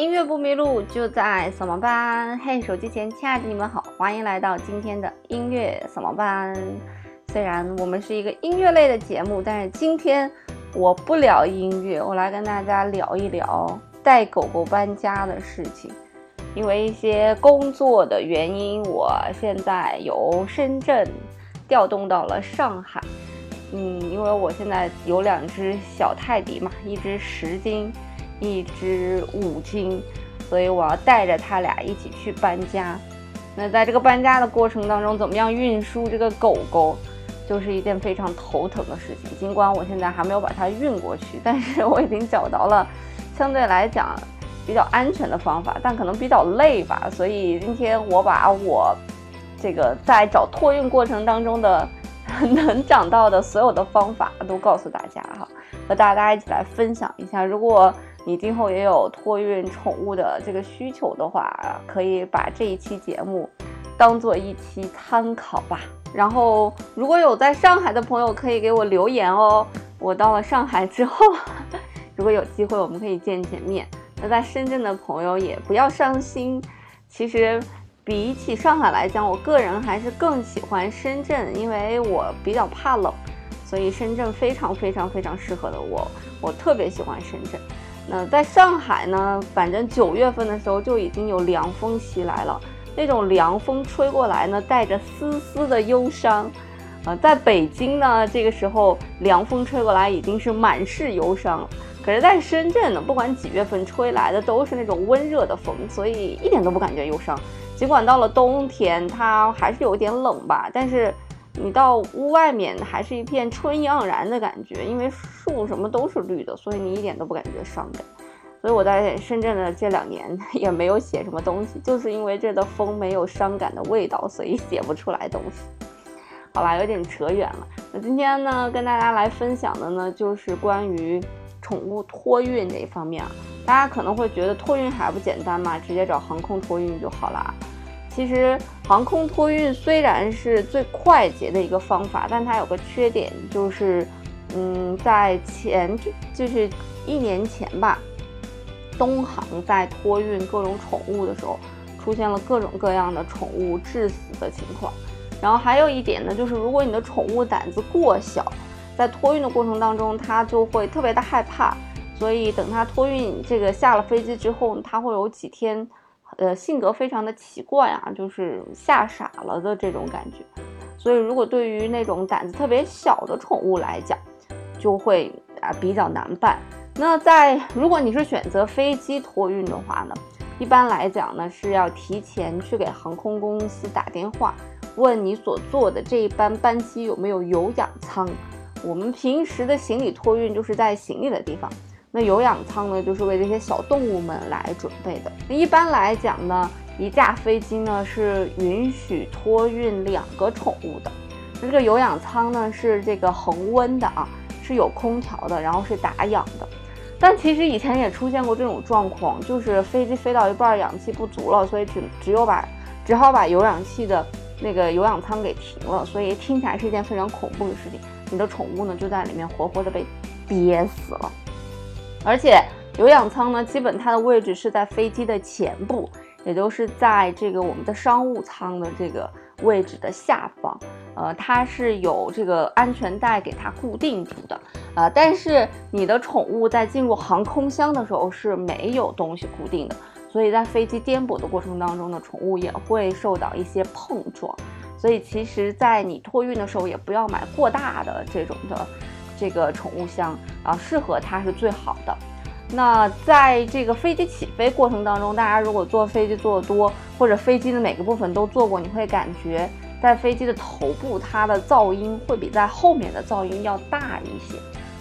音乐不迷路，就在扫盲班。嘿，手机前亲爱的你们好，欢迎来到今天的音乐扫盲班。虽然我们是一个音乐类的节目，但是今天我不聊音乐，我来跟大家聊一聊带狗狗搬家的事情。因为一些工作的原因，我现在由深圳调动到了上海。嗯，因为我现在有两只小泰迪嘛，一只十斤。一只五斤，所以我要带着它俩一起去搬家。那在这个搬家的过程当中，怎么样运输这个狗狗，就是一件非常头疼的事情。尽管我现在还没有把它运过去，但是我已经找到了相对来讲比较安全的方法，但可能比较累吧。所以今天我把我这个在找托运过程当中的 能找到的所有的方法都告诉大家哈，和大家一起来分享一下。如果你今后也有托运宠物的这个需求的话，可以把这一期节目当做一期参考吧。然后，如果有在上海的朋友，可以给我留言哦。我到了上海之后，如果有机会，我们可以见见面。那在深圳的朋友也不要伤心。其实，比起上海来讲，我个人还是更喜欢深圳，因为我比较怕冷，所以深圳非常非常非常适合的我。我特别喜欢深圳。那在上海呢，反正九月份的时候就已经有凉风袭来了，那种凉风吹过来呢，带着丝丝的忧伤。呃，在北京呢，这个时候凉风吹过来已经是满是忧伤。可是，在深圳呢，不管几月份吹来的都是那种温热的风，所以一点都不感觉忧伤。尽管到了冬天，它还是有一点冷吧，但是。你到屋外面还是一片春意盎然的感觉，因为树什么都是绿的，所以你一点都不感觉伤感。所以我在深圳的这两年 也没有写什么东西，就是因为这的风没有伤感的味道，所以写不出来东西。好吧，有点扯远了。那今天呢，跟大家来分享的呢，就是关于宠物托运这一方面啊。大家可能会觉得托运还不简单嘛，直接找航空托运就好了。其实航空托运虽然是最快捷的一个方法，但它有个缺点，就是，嗯，在前就就是一年前吧，东航在托运各种宠物的时候，出现了各种各样的宠物致死的情况。然后还有一点呢，就是如果你的宠物胆子过小，在托运的过程当中，它就会特别的害怕，所以等它托运这个下了飞机之后，它会有几天。呃，性格非常的奇怪啊，就是吓傻了的这种感觉。所以，如果对于那种胆子特别小的宠物来讲，就会啊比较难办。那在如果你是选择飞机托运的话呢，一般来讲呢是要提前去给航空公司打电话，问你所坐的这一班班机有没有有氧舱。我们平时的行李托运就是在行李的地方。那有氧舱呢，就是为这些小动物们来准备的。那一般来讲呢，一架飞机呢是允许托运两个宠物的。那这个有氧舱呢是这个恒温的啊，是有空调的，然后是打氧的。但其实以前也出现过这种状况，就是飞机飞到一半氧气不足了，所以只只有把只好把有氧气的那个有氧舱给停了。所以听起来是一件非常恐怖的事情，你的宠物呢就在里面活活的被憋死了。而且有氧舱呢，基本它的位置是在飞机的前部，也就是在这个我们的商务舱的这个位置的下方。呃，它是有这个安全带给它固定住的。呃，但是你的宠物在进入航空箱的时候是没有东西固定的，所以在飞机颠簸的过程当中呢，宠物也会受到一些碰撞。所以其实，在你托运的时候，也不要买过大的这种的。这个宠物箱啊，适合它是最好的。那在这个飞机起飞过程当中，大家如果坐飞机坐的多，或者飞机的每个部分都坐过，你会感觉在飞机的头部，它的噪音会比在后面的噪音要大一些。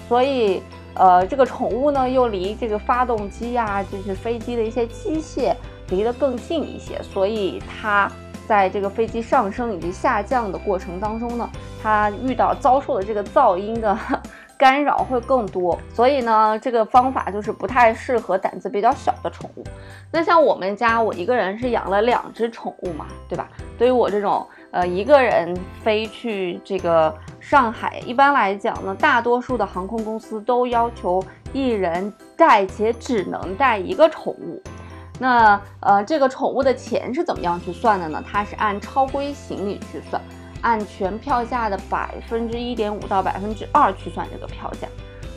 所以，呃，这个宠物呢，又离这个发动机呀，就是飞机的一些机械离得更近一些，所以它。在这个飞机上升以及下降的过程当中呢，它遇到遭受的这个噪音的 干扰会更多，所以呢，这个方法就是不太适合胆子比较小的宠物。那像我们家，我一个人是养了两只宠物嘛，对吧？对于我这种呃一个人飞去这个上海，一般来讲呢，大多数的航空公司都要求一人带且只能带一个宠物。那呃，这个宠物的钱是怎么样去算的呢？它是按超规行李去算，按全票价的百分之一点五到百分之二去算这个票价，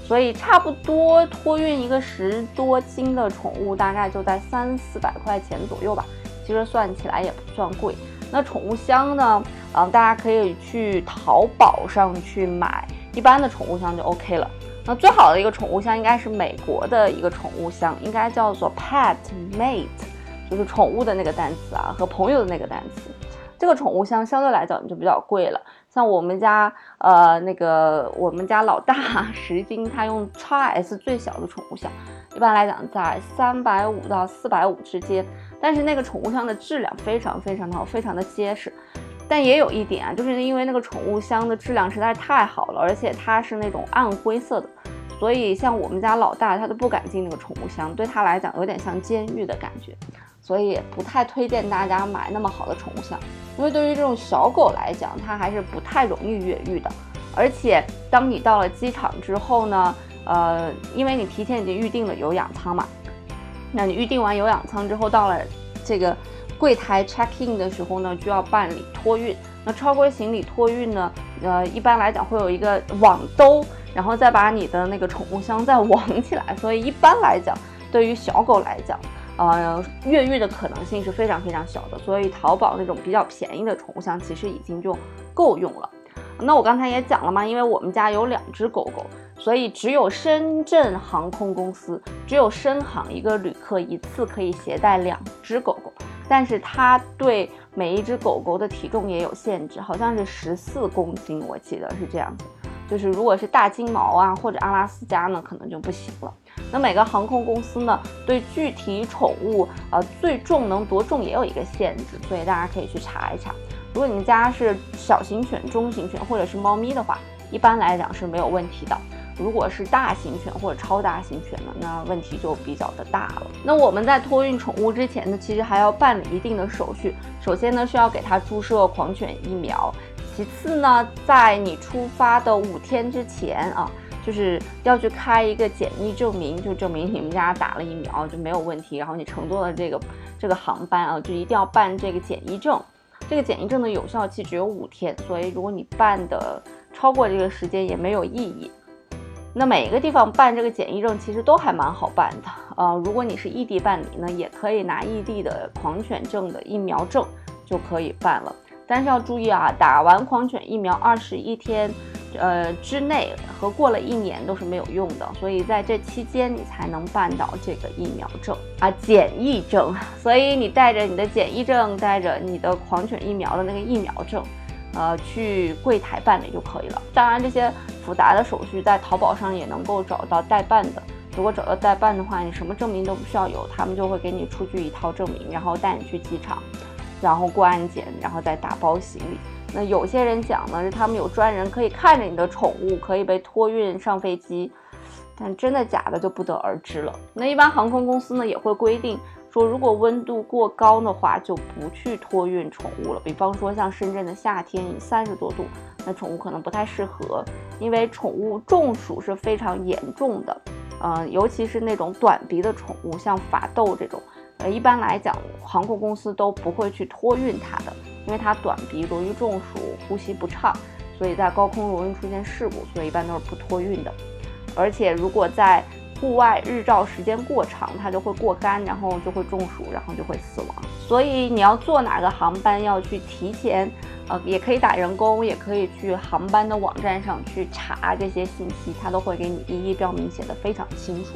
所以差不多托运一个十多斤的宠物，大概就在三四百块钱左右吧。其实算起来也不算贵。那宠物箱呢？嗯，大家可以去淘宝上去买一般的宠物箱就 OK 了。那最好的一个宠物箱应该是美国的一个宠物箱，应该叫做 Pet Mate，就是宠物的那个单词啊，和朋友的那个单词。这个宠物箱相对来讲就比较贵了。像我们家呃那个我们家老大十斤，他用 x S 最小的宠物箱，一般来讲在三百五到四百五之间。但是那个宠物箱的质量非常非常的好，非常的结实。但也有一点啊，就是因为那个宠物箱的质量实在太好了，而且它是那种暗灰色的，所以像我们家老大他都不敢进那个宠物箱，对他来讲有点像监狱的感觉，所以不太推荐大家买那么好的宠物箱，因为对于这种小狗来讲，它还是不太容易越狱的。而且当你到了机场之后呢，呃，因为你提前已经预定了有氧舱嘛，那你预定完有氧舱之后，到了这个。柜台 check in 的时候呢，就要办理托运。那超规行李托运呢，呃，一般来讲会有一个网兜，然后再把你的那个宠物箱再网起来。所以一般来讲，对于小狗来讲，呃，越狱的可能性是非常非常小的。所以淘宝那种比较便宜的宠物箱其实已经就够用了。那我刚才也讲了嘛，因为我们家有两只狗狗，所以只有深圳航空公司，只有深航一个旅客一次可以携带两只狗狗。但是它对每一只狗狗的体重也有限制，好像是十四公斤，我记得是这样子。就是如果是大金毛啊或者阿拉斯加呢，可能就不行了。那每个航空公司呢，对具体宠物呃最重能多重也有一个限制，所以大家可以去查一查。如果你们家是小型犬、中型犬或者是猫咪的话，一般来讲是没有问题的。如果是大型犬或者超大型犬呢，那问题就比较的大了。那我们在托运宠物之前呢，其实还要办理一定的手续。首先呢，是要给它注射狂犬疫苗；其次呢，在你出发的五天之前啊，就是要去开一个检疫证明，就证明你们家打了疫苗就没有问题。然后你乘坐的这个这个航班啊，就一定要办这个检疫证。这个检疫证的有效期只有五天，所以如果你办的超过这个时间也没有意义。那每一个地方办这个检疫证其实都还蛮好办的，呃，如果你是异地办理呢，也可以拿异地的狂犬证的疫苗证就可以办了。但是要注意啊，打完狂犬疫苗二十一天，呃之内和过了一年都是没有用的，所以在这期间你才能办到这个疫苗证啊检疫证。所以你带着你的检疫证，带着你的狂犬疫苗的那个疫苗证。呃，去柜台办理就可以了。当然，这些复杂的手续在淘宝上也能够找到代办的。如果找到代办的话，你什么证明都不需要有，他们就会给你出具一套证明，然后带你去机场，然后过安检，然后再打包行李。那有些人讲呢，是他们有专人可以看着你的宠物可以被托运上飞机，但真的假的就不得而知了。那一般航空公司呢也会规定。说如果温度过高的话，就不去托运宠物了。比方说像深圳的夏天三十多度，那宠物可能不太适合，因为宠物中暑是非常严重的。嗯，尤其是那种短鼻的宠物，像法斗这种，呃，一般来讲航空公司都不会去托运它的，因为它短鼻容易中暑，呼吸不畅，所以在高空容易出现事故，所以一般都是不托运的。而且如果在户外日照时间过长，它就会过干，然后就会中暑，然后就会死亡。所以你要坐哪个航班，要去提前，呃，也可以打人工，也可以去航班的网站上去查这些信息，它都会给你一一标明，写的非常清楚。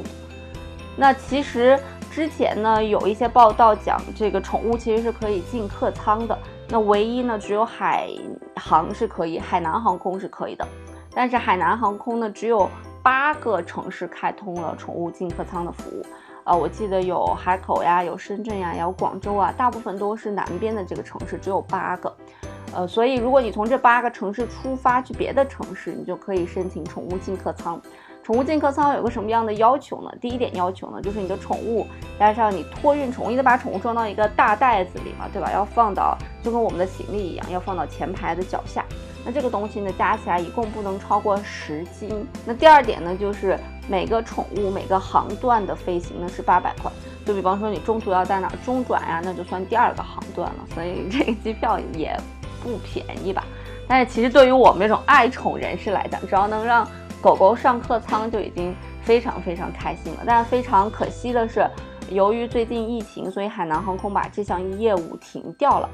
那其实之前呢，有一些报道讲这个宠物其实是可以进客舱的，那唯一呢，只有海航是可以，海南航空是可以的，但是海南航空呢，只有。八个城市开通了宠物进客舱的服务，啊，我记得有海口呀，有深圳呀，有广州啊，大部分都是南边的这个城市，只有八个，呃，所以如果你从这八个城市出发去别的城市，你就可以申请宠物进客舱。宠物进客舱有个什么样的要求呢？第一点要求呢，就是你的宠物加上你托运宠物，你得把宠物装到一个大袋子里嘛，对吧？要放到就跟我们的行李一样，要放到前排的脚下。那这个东西呢，加起来一共不能超过十斤。那第二点呢，就是每个宠物每个航段的飞行呢是八百块。就比方说你中途要在哪中转呀，那就算第二个航段了。所以这个机票也不便宜吧？但是其实对于我们这种爱宠人士来讲，只要能让狗狗上客舱就已经非常非常开心了。但是非常可惜的是，由于最近疫情，所以海南航空把这项业务停掉了。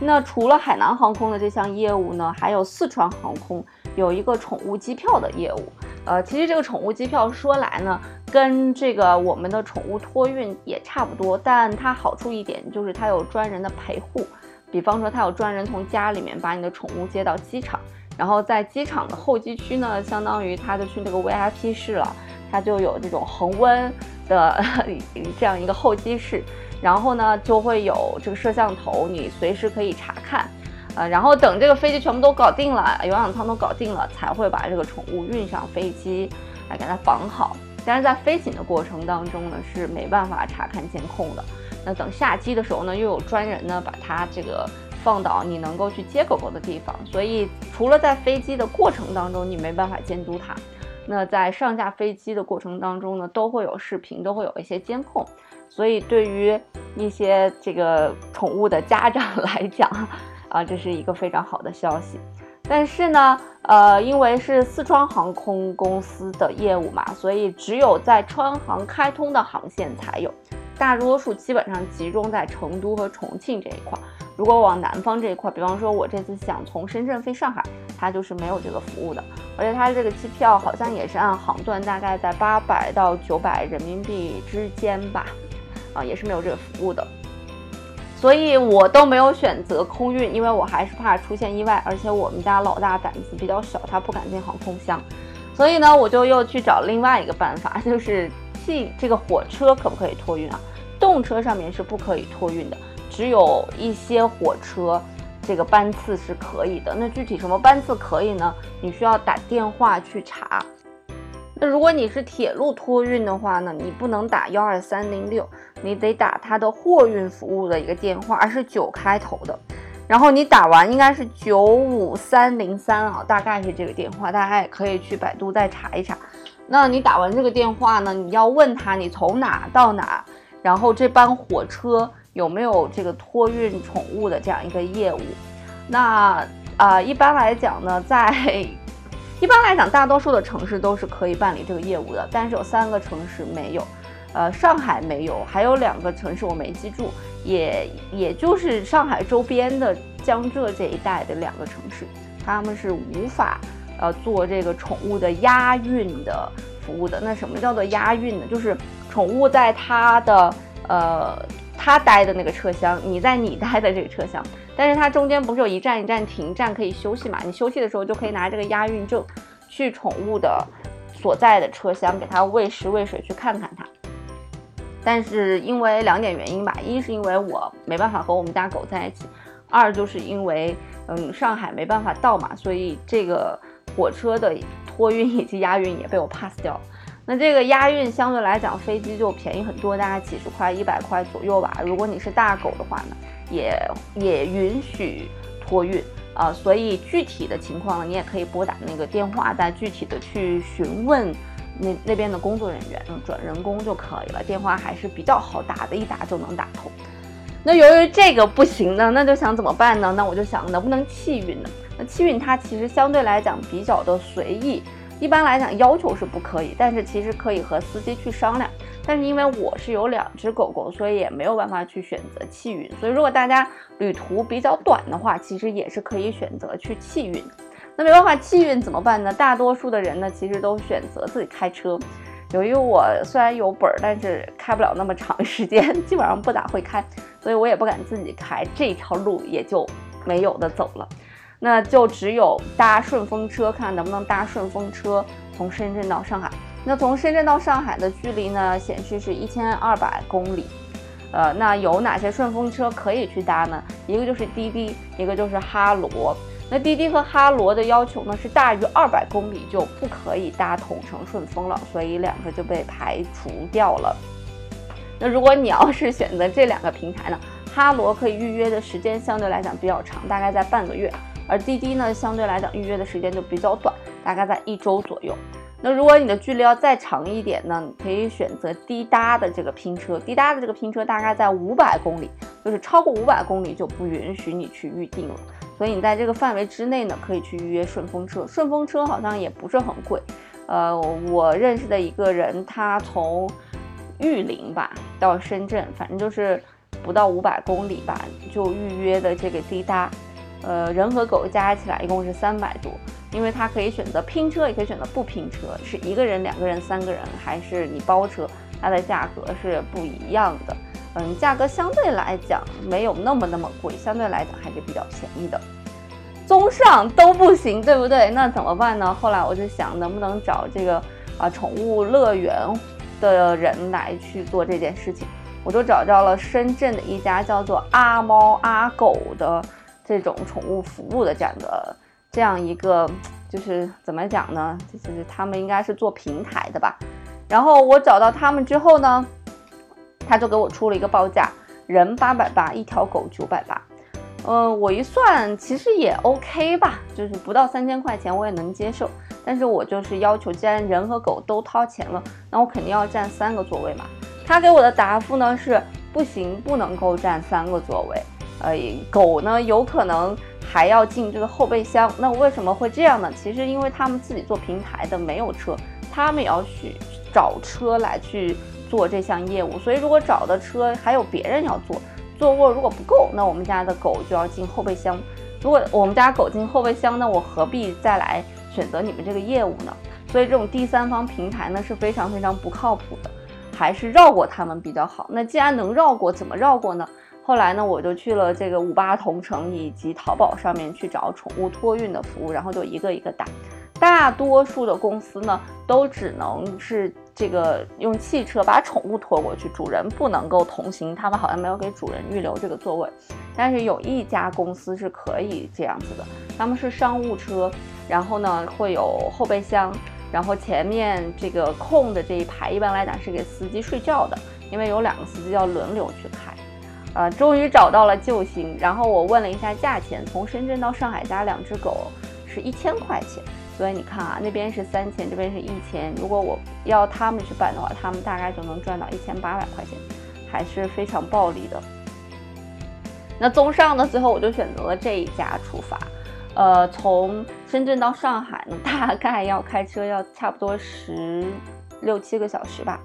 那除了海南航空的这项业务呢，还有四川航空有一个宠物机票的业务。呃，其实这个宠物机票说来呢，跟这个我们的宠物托运也差不多，但它好处一点就是它有专人的陪护，比方说它有专人从家里面把你的宠物接到机场，然后在机场的候机区呢，相当于它就去那个 VIP 室了，它就有这种恒温的 这样一个候机室，然后呢就会有这个摄像头，你随时可以查看。呃，然后等这个飞机全部都搞定了，有氧舱都搞定了，才会把这个宠物运上飞机来给它绑好。但是在飞行的过程当中呢，是没办法查看监控的。那等下机的时候呢，又有专人呢把它这个放到你能够去接狗狗的地方。所以除了在飞机的过程当中你没办法监督它，那在上下飞机的过程当中呢，都会有视频，都会有一些监控。所以对于一些这个宠物的家长 来讲，啊，这是一个非常好的消息，但是呢，呃，因为是四川航空公司的业务嘛，所以只有在川航开通的航线才有，大多数基本上集中在成都和重庆这一块。如果往南方这一块，比方说我这次想从深圳飞上海，它就是没有这个服务的，而且它这个机票好像也是按航段，大概在八百到九百人民币之间吧，啊，也是没有这个服务的。所以我都没有选择空运，因为我还是怕出现意外，而且我们家老大胆子比较小，他不敢进航空箱。所以呢，我就又去找另外一个办法，就是汽这个火车可不可以托运啊？动车上面是不可以托运的，只有一些火车这个班次是可以的。那具体什么班次可以呢？你需要打电话去查。那如果你是铁路托运的话呢，你不能打幺二三零六，你得打它的货运服务的一个电话，是九开头的。然后你打完应该是九五三零三啊，大概是这个电话，大家也可以去百度再查一查。那你打完这个电话呢，你要问他你从哪到哪，然后这班火车有没有这个托运宠物的这样一个业务。那啊，一般来讲呢，在 一般来讲，大多数的城市都是可以办理这个业务的，但是有三个城市没有，呃，上海没有，还有两个城市我没记住，也也就是上海周边的江浙这一带的两个城市，他们是无法呃做这个宠物的押运的服务的。那什么叫做押运呢？就是宠物在它的呃它待的那个车厢，你在你待的这个车厢。但是它中间不是有一站一站停站可以休息嘛？你休息的时候就可以拿这个押运证去宠物的所在的车厢给它喂食喂水去看看它。但是因为两点原因吧，一是因为我没办法和我们家狗在一起，二就是因为嗯上海没办法到嘛，所以这个火车的托运以及押运也被我 pass 掉。那这个押运相对来讲飞机就便宜很多，大概几十块、一百块左右吧。如果你是大狗的话呢？也也允许托运啊，所以具体的情况呢，你也可以拨打那个电话，再具体的去询问那那边的工作人员，转人工就可以了。电话还是比较好打的，一打就能打通。那由于这个不行呢，那就想怎么办呢？那我就想能不能气运呢？那气运它其实相对来讲比较的随意，一般来讲要求是不可以，但是其实可以和司机去商量。但是因为我是有两只狗狗，所以也没有办法去选择气运。所以如果大家旅途比较短的话，其实也是可以选择去气运。那没办法气运怎么办呢？大多数的人呢，其实都选择自己开车。由于我虽然有本儿，但是开不了那么长时间，基本上不咋会开，所以我也不敢自己开。这条路也就没有的走了。那就只有搭顺风车，看能不能搭顺风车从深圳到上海。那从深圳到上海的距离呢，显示是一千二百公里。呃，那有哪些顺风车可以去搭呢？一个就是滴滴，一个就是哈罗。那滴滴和哈罗的要求呢，是大于二百公里就不可以搭同城顺风了，所以两个就被排除掉了。那如果你要是选择这两个平台呢，哈罗可以预约的时间相对来讲比较长，大概在半个月，而滴滴呢，相对来讲预约的时间就比较短，大概在一周左右。那如果你的距离要再长一点呢，你可以选择滴答的这个拼车。滴答的这个拼车大概在五百公里，就是超过五百公里就不允许你去预定了。所以你在这个范围之内呢，可以去预约顺风车。顺风车好像也不是很贵。呃，我认识的一个人，他从玉林吧到深圳，反正就是不到五百公里吧，就预约的这个滴答。呃，人和狗加起来一共是三百多。因为它可以选择拼车，也可以选择不拼车，是一个人、两个人、三个人，还是你包车，它的价格是不一样的。嗯，价格相对来讲没有那么那么贵，相对来讲还是比较便宜的。综上都不行，对不对？那怎么办呢？后来我就想，能不能找这个啊宠物乐园的人来去做这件事情？我就找到了深圳的一家叫做阿猫阿狗的这种宠物服务的这样的。这样一个就是怎么讲呢？就是他们应该是做平台的吧。然后我找到他们之后呢，他就给我出了一个报价，人八百八，一条狗九百八。嗯，我一算其实也 OK 吧，就是不到三千块钱我也能接受。但是我就是要求，既然人和狗都掏钱了，那我肯定要占三个座位嘛。他给我的答复呢是不行，不能够占三个座位。呃，狗呢有可能。还要进这个后备箱，那为什么会这样呢？其实因为他们自己做平台的没有车，他们也要去找车来去做这项业务。所以如果找的车还有别人要做，座卧如果不够，那我们家的狗就要进后备箱。如果我们家狗进后备箱，那我何必再来选择你们这个业务呢？所以这种第三方平台呢是非常非常不靠谱的，还是绕过他们比较好。那既然能绕过，怎么绕过呢？后来呢，我就去了这个五八同城以及淘宝上面去找宠物托运的服务，然后就一个一个打。大多数的公司呢，都只能是这个用汽车把宠物拖过去，主人不能够同行。他们好像没有给主人预留这个座位，但是有一家公司是可以这样子的，他们是商务车，然后呢会有后备箱，然后前面这个空的这一排一般来讲是给司机睡觉的，因为有两个司机要轮流去开。呃，终于找到了救星。然后我问了一下价钱，从深圳到上海加两只狗是一千块钱。所以你看啊，那边是三千，这边是一千。如果我要他们去办的话，他们大概就能赚到一千八百块钱，还是非常暴利的。那综上呢，最后我就选择了这一家出发。呃，从深圳到上海呢，大概要开车要差不多十六七个小时吧，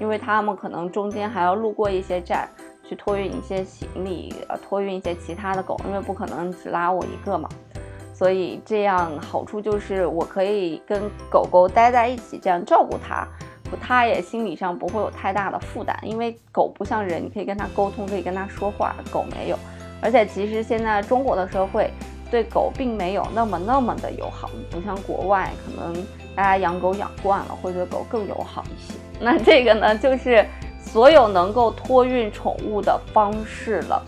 因为他们可能中间还要路过一些站。去托运一些行李，呃，托运一些其他的狗，因为不可能只拉我一个嘛，所以这样好处就是我可以跟狗狗待在一起，这样照顾它，它也心理上不会有太大的负担，因为狗不像人，你可以跟它沟通，可以跟它说话，狗没有，而且其实现在中国的社会对狗并没有那么那么的友好，不像国外，可能大家养狗养惯了，会对狗更友好一些。那这个呢，就是。所有能够托运宠物的方式了，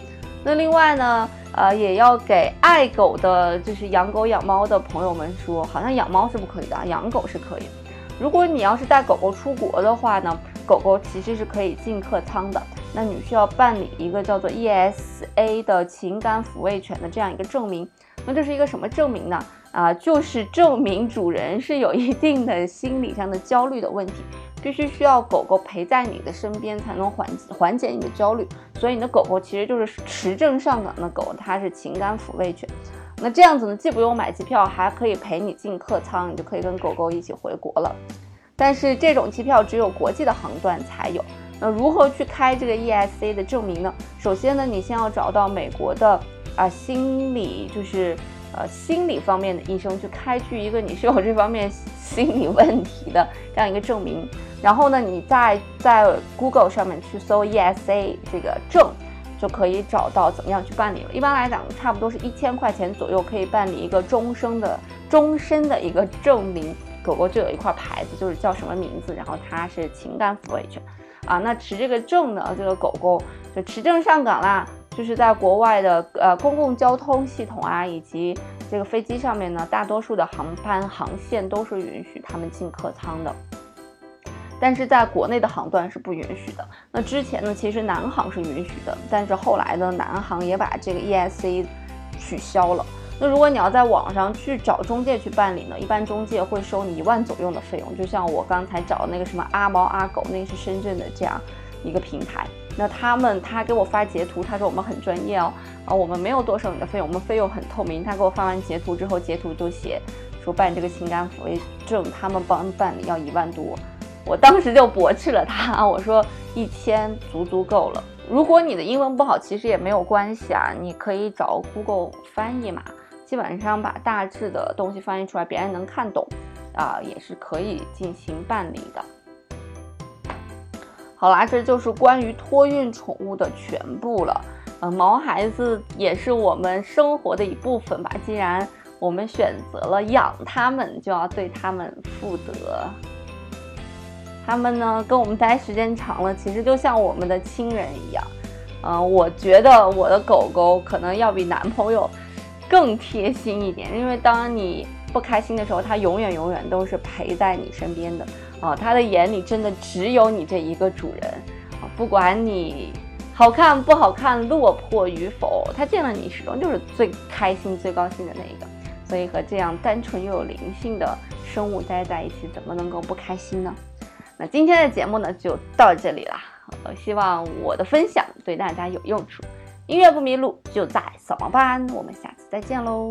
那另外呢，呃，也要给爱狗的，就是养狗养猫的朋友们说，好像养猫是不可以的，养狗是可以。如果你要是带狗狗出国的话呢，狗狗其实是可以进客舱的，那你需要办理一个叫做 ESA 的情感抚慰犬的这样一个证明。那这是一个什么证明呢？啊，就是证明主人是有一定的心理上的焦虑的问题。必须需要狗狗陪在你的身边才能缓缓解你的焦虑，所以你的狗狗其实就是持证上岗的狗，它是情感抚慰犬。那这样子呢，既不用买机票，还可以陪你进客舱，你就可以跟狗狗一起回国了。但是这种机票只有国际的航段才有。那如何去开这个 ESC 的证明呢？首先呢，你先要找到美国的啊心理就是。呃，心理方面的医生去开具一个你是有这方面心理问题的这样一个证明，然后呢，你再在 Google 上面去搜 ESA 这个证，就可以找到怎么样去办理了。一般来讲，差不多是一千块钱左右可以办理一个终生的终身的一个证明。狗狗就有一块牌子，就是叫什么名字，然后它是情感抚慰犬啊。那持这个证呢，这个狗狗就持证上岗啦。就是在国外的呃公共交通系统啊，以及这个飞机上面呢，大多数的航班航线都是允许他们进客舱的，但是在国内的航段是不允许的。那之前呢，其实南航是允许的，但是后来呢，南航也把这个 ESC 取消了。那如果你要在网上去找中介去办理呢，一般中介会收你一万左右的费用。就像我刚才找的那个什么阿猫阿狗，那个是深圳的这样一个平台。那他们他给我发截图，他说我们很专业哦，啊，我们没有多收你的费用，我们费用很透明。他给我发完截图之后，截图就写说办这个情感抚慰证，他们帮办理要一万多。我当时就驳斥了他，我说一千足足够了。如果你的英文不好，其实也没有关系啊，你可以找 Google 翻译嘛。基本上把大致的东西翻译出来，别人能看懂，啊，也是可以进行办理的。好啦，这就是关于托运宠物的全部了。嗯，毛孩子也是我们生活的一部分吧。既然我们选择了养它们，就要对它们负责。它们呢，跟我们待时间长了，其实就像我们的亲人一样。嗯，我觉得我的狗狗可能要比男朋友。更贴心一点，因为当你不开心的时候，它永远永远都是陪在你身边的啊！它的眼里真的只有你这一个主人啊！不管你好看不好看、落魄与否，它见了你始终就是最开心、最高兴的那一个。所以和这样单纯又有灵性的生物待在一起，怎么能够不开心呢？那今天的节目呢，就到这里啦！希望我的分享对大家有用处。音乐不迷路，就在扫盲班。我们下次再见喽。